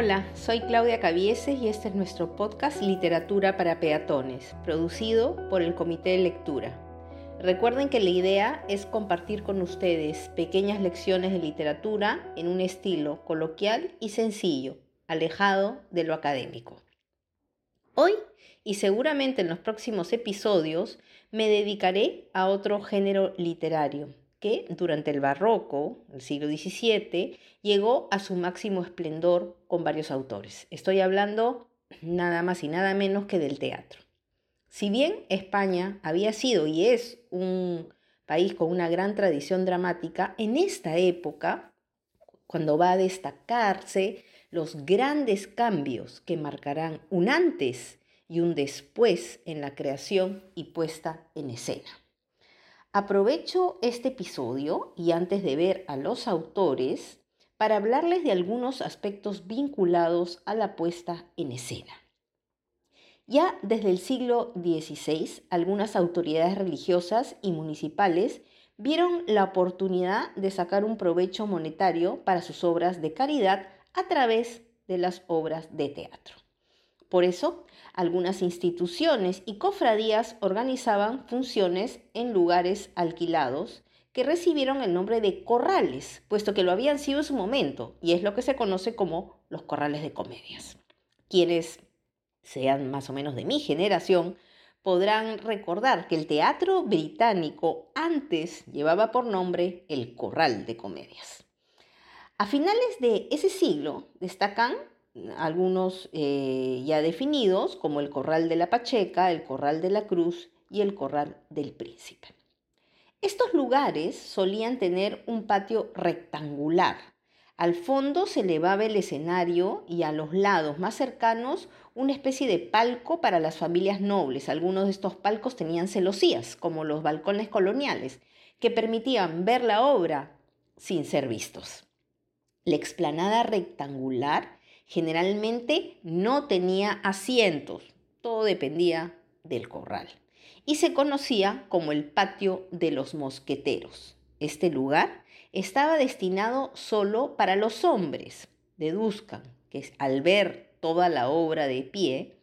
Hola, soy Claudia Cavieses y este es nuestro podcast Literatura para Peatones, producido por el Comité de Lectura. Recuerden que la idea es compartir con ustedes pequeñas lecciones de literatura en un estilo coloquial y sencillo, alejado de lo académico. Hoy y seguramente en los próximos episodios me dedicaré a otro género literario que durante el barroco, el siglo XVII, llegó a su máximo esplendor con varios autores. Estoy hablando nada más y nada menos que del teatro. Si bien España había sido y es un país con una gran tradición dramática, en esta época, cuando va a destacarse los grandes cambios que marcarán un antes y un después en la creación y puesta en escena. Aprovecho este episodio y antes de ver a los autores para hablarles de algunos aspectos vinculados a la puesta en escena. Ya desde el siglo XVI, algunas autoridades religiosas y municipales vieron la oportunidad de sacar un provecho monetario para sus obras de caridad a través de las obras de teatro. Por eso, algunas instituciones y cofradías organizaban funciones en lugares alquilados que recibieron el nombre de corrales, puesto que lo habían sido en su momento, y es lo que se conoce como los corrales de comedias. Quienes sean más o menos de mi generación, podrán recordar que el teatro británico antes llevaba por nombre el corral de comedias. A finales de ese siglo destacan algunos eh, ya definidos, como el Corral de la Pacheca, el Corral de la Cruz y el Corral del Príncipe. Estos lugares solían tener un patio rectangular. Al fondo se elevaba el escenario y a los lados más cercanos una especie de palco para las familias nobles. Algunos de estos palcos tenían celosías, como los balcones coloniales, que permitían ver la obra sin ser vistos. La explanada rectangular Generalmente no tenía asientos, todo dependía del corral. Y se conocía como el patio de los mosqueteros. Este lugar estaba destinado solo para los hombres. Deduzcan que al ver toda la obra de pie,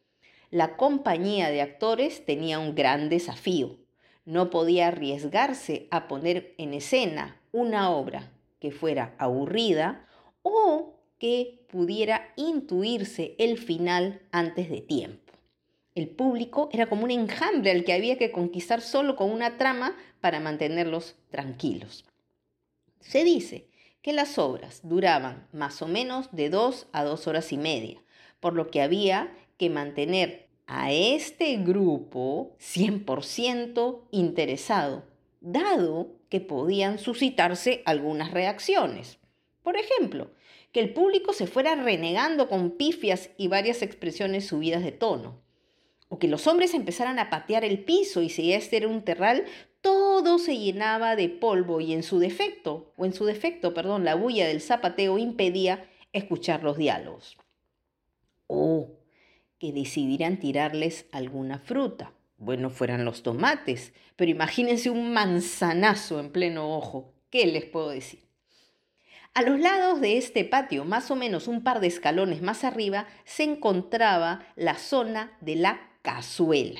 la compañía de actores tenía un gran desafío. No podía arriesgarse a poner en escena una obra que fuera aburrida o que pudiera intuirse el final antes de tiempo. El público era como un enjambre al que había que conquistar solo con una trama para mantenerlos tranquilos. Se dice que las obras duraban más o menos de dos a dos horas y media, por lo que había que mantener a este grupo 100% interesado, dado que podían suscitarse algunas reacciones. Por ejemplo, que el público se fuera renegando con pifias y varias expresiones subidas de tono. O que los hombres empezaran a patear el piso y si este era un terral, todo se llenaba de polvo y en su defecto, o en su defecto, perdón, la bulla del zapateo impedía escuchar los diálogos. O que decidieran tirarles alguna fruta. Bueno, fueran los tomates, pero imagínense un manzanazo en pleno ojo. ¿Qué les puedo decir? A los lados de este patio, más o menos un par de escalones más arriba, se encontraba la zona de la cazuela.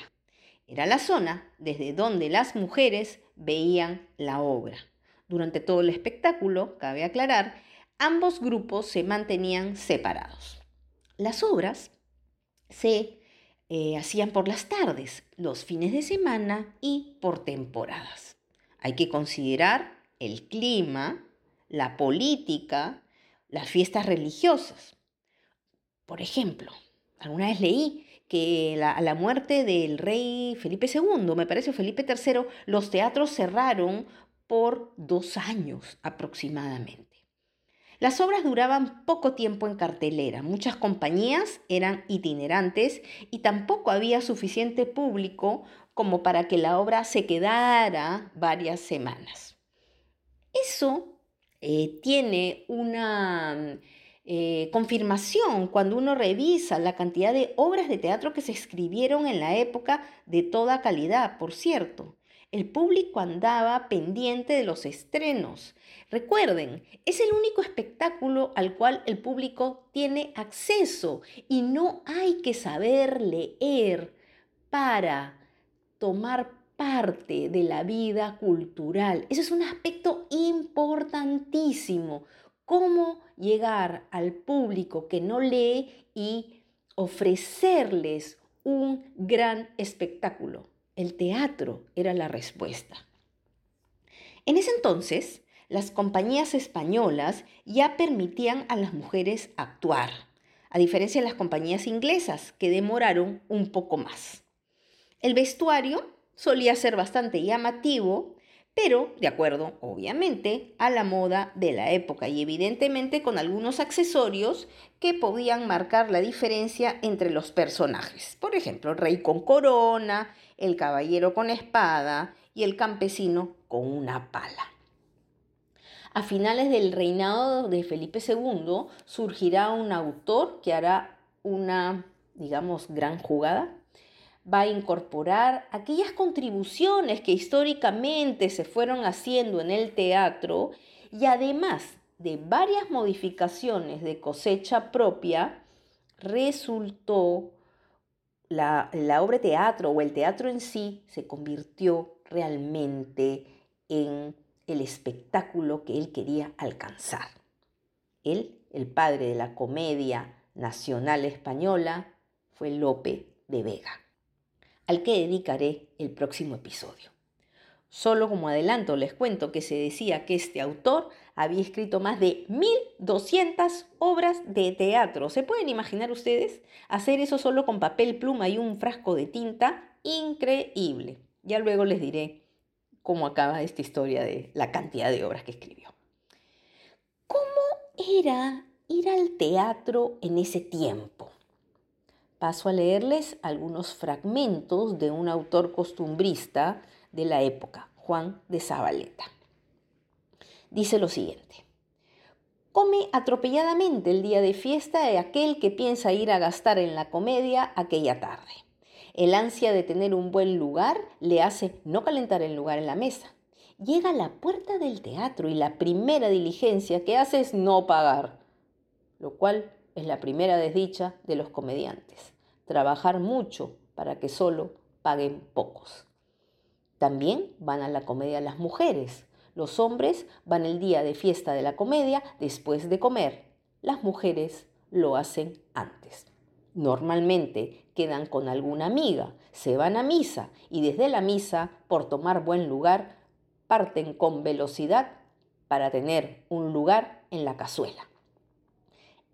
Era la zona desde donde las mujeres veían la obra. Durante todo el espectáculo, cabe aclarar, ambos grupos se mantenían separados. Las obras se eh, hacían por las tardes, los fines de semana y por temporadas. Hay que considerar el clima, la política, las fiestas religiosas. Por ejemplo, alguna vez leí que a la muerte del rey Felipe II, me parece Felipe III, los teatros cerraron por dos años aproximadamente. Las obras duraban poco tiempo en cartelera, muchas compañías eran itinerantes y tampoco había suficiente público como para que la obra se quedara varias semanas. Eso eh, tiene una eh, confirmación cuando uno revisa la cantidad de obras de teatro que se escribieron en la época de toda calidad, por cierto. el público andaba pendiente de los estrenos. Recuerden, es el único espectáculo al cual el público tiene acceso y no hay que saber leer para tomar parte de la vida cultural. Ese es un aspecto importantísimo. Cómo llegar al público que no lee y ofrecerles un gran espectáculo. El teatro era la respuesta. En ese entonces, las compañías españolas ya permitían a las mujeres actuar, a diferencia de las compañías inglesas, que demoraron un poco más. El vestuario solía ser bastante llamativo, pero de acuerdo, obviamente, a la moda de la época y evidentemente con algunos accesorios que podían marcar la diferencia entre los personajes. Por ejemplo, el rey con corona, el caballero con espada y el campesino con una pala. A finales del reinado de Felipe II surgirá un autor que hará una, digamos, gran jugada va a incorporar aquellas contribuciones que históricamente se fueron haciendo en el teatro y además de varias modificaciones de cosecha propia, resultó la, obra de teatro o el teatro en sí se convirtió realmente en el espectáculo que él quería alcanzar. Él, el padre de la comedia nacional española, fue Lope de Vega al que dedicaré el próximo episodio. Solo como adelanto les cuento que se decía que este autor había escrito más de 1200 obras de teatro. ¿Se pueden imaginar ustedes hacer eso solo con papel, pluma y un frasco de tinta? Increíble. Ya luego les diré cómo acaba esta historia de la cantidad de obras que escribió. ¿Cómo era ir al teatro en ese tiempo? Paso a leerles algunos fragmentos de un autor costumbrista de la época, Juan de Zabaleta. Dice lo siguiente. Come atropelladamente el día de fiesta de aquel que piensa ir a gastar en la comedia aquella tarde. El ansia de tener un buen lugar le hace no calentar el lugar en la mesa. Llega a la puerta del teatro y la primera diligencia que hace es no pagar, lo cual es la primera desdicha de los comediantes trabajar mucho para que solo paguen pocos. También van a la comedia las mujeres. Los hombres van el día de fiesta de la comedia después de comer. Las mujeres lo hacen antes. Normalmente quedan con alguna amiga, se van a misa y desde la misa, por tomar buen lugar, parten con velocidad para tener un lugar en la cazuela.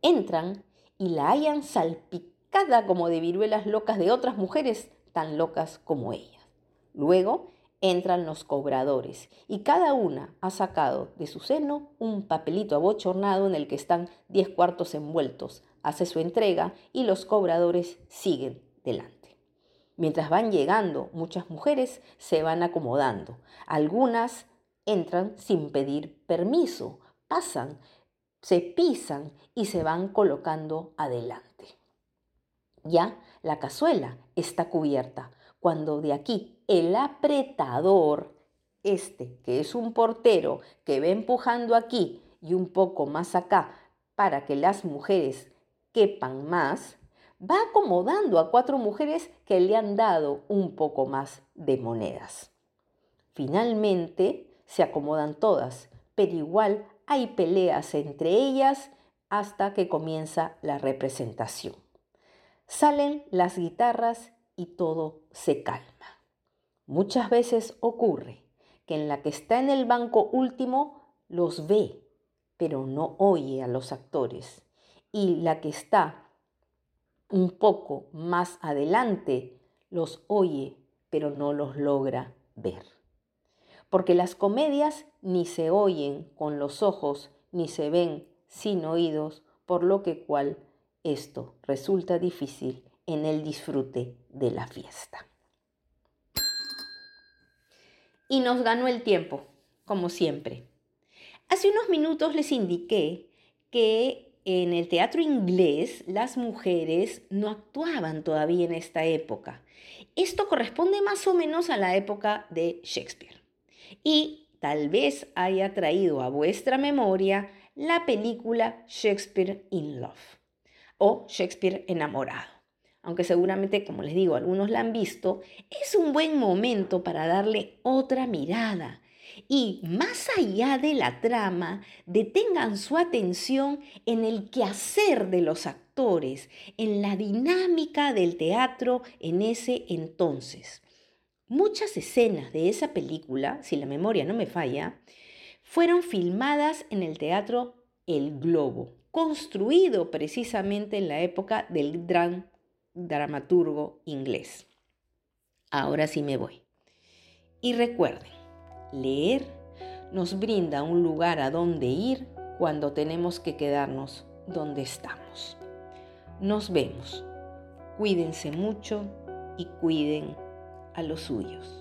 Entran y la hayan salpicado cada como de viruelas locas de otras mujeres tan locas como ellas. Luego entran los cobradores y cada una ha sacado de su seno un papelito abochornado en el que están diez cuartos envueltos. Hace su entrega y los cobradores siguen delante. Mientras van llegando, muchas mujeres se van acomodando. Algunas entran sin pedir permiso, pasan, se pisan y se van colocando adelante. Ya la cazuela está cubierta. Cuando de aquí el apretador, este que es un portero que va empujando aquí y un poco más acá para que las mujeres quepan más, va acomodando a cuatro mujeres que le han dado un poco más de monedas. Finalmente se acomodan todas, pero igual hay peleas entre ellas hasta que comienza la representación. Salen las guitarras y todo se calma. Muchas veces ocurre que en la que está en el banco último los ve, pero no oye a los actores. Y la que está un poco más adelante los oye, pero no los logra ver. Porque las comedias ni se oyen con los ojos, ni se ven sin oídos, por lo que cual esto resulta difícil en el disfrute de la fiesta. Y nos ganó el tiempo, como siempre. Hace unos minutos les indiqué que en el teatro inglés las mujeres no actuaban todavía en esta época. Esto corresponde más o menos a la época de Shakespeare. Y tal vez haya traído a vuestra memoria la película Shakespeare in Love o Shakespeare enamorado. Aunque seguramente, como les digo, algunos la han visto, es un buen momento para darle otra mirada. Y más allá de la trama, detengan su atención en el quehacer de los actores, en la dinámica del teatro en ese entonces. Muchas escenas de esa película, si la memoria no me falla, fueron filmadas en el teatro El Globo, construido precisamente en la época del gran dramaturgo inglés. Ahora sí me voy. Y recuerden, leer nos brinda un lugar a donde ir cuando tenemos que quedarnos donde estamos. Nos vemos. Cuídense mucho y cuiden a los suyos.